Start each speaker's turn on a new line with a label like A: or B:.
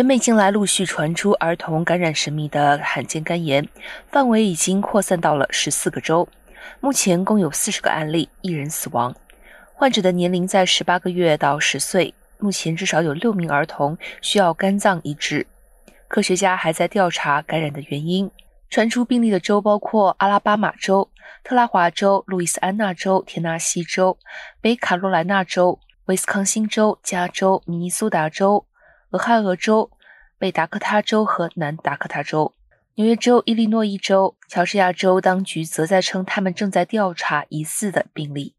A: 全美近来陆续传出儿童感染神秘的罕见肝炎，范围已经扩散到了十四个州。目前共有四十个案例，一人死亡。患者的年龄在十八个月到十岁。目前至少有六名儿童需要肝脏移植。科学家还在调查感染的原因。传出病例的州包括阿拉巴马州、特拉华州、路易斯安那州、田纳西州、北卡罗来纳州、威斯康星州、加州、明尼苏达州、俄亥俄州、北达科他州和南达科他州。纽约州、伊利诺伊州、乔治亚州当局则在称，他们正在调查疑似的病例。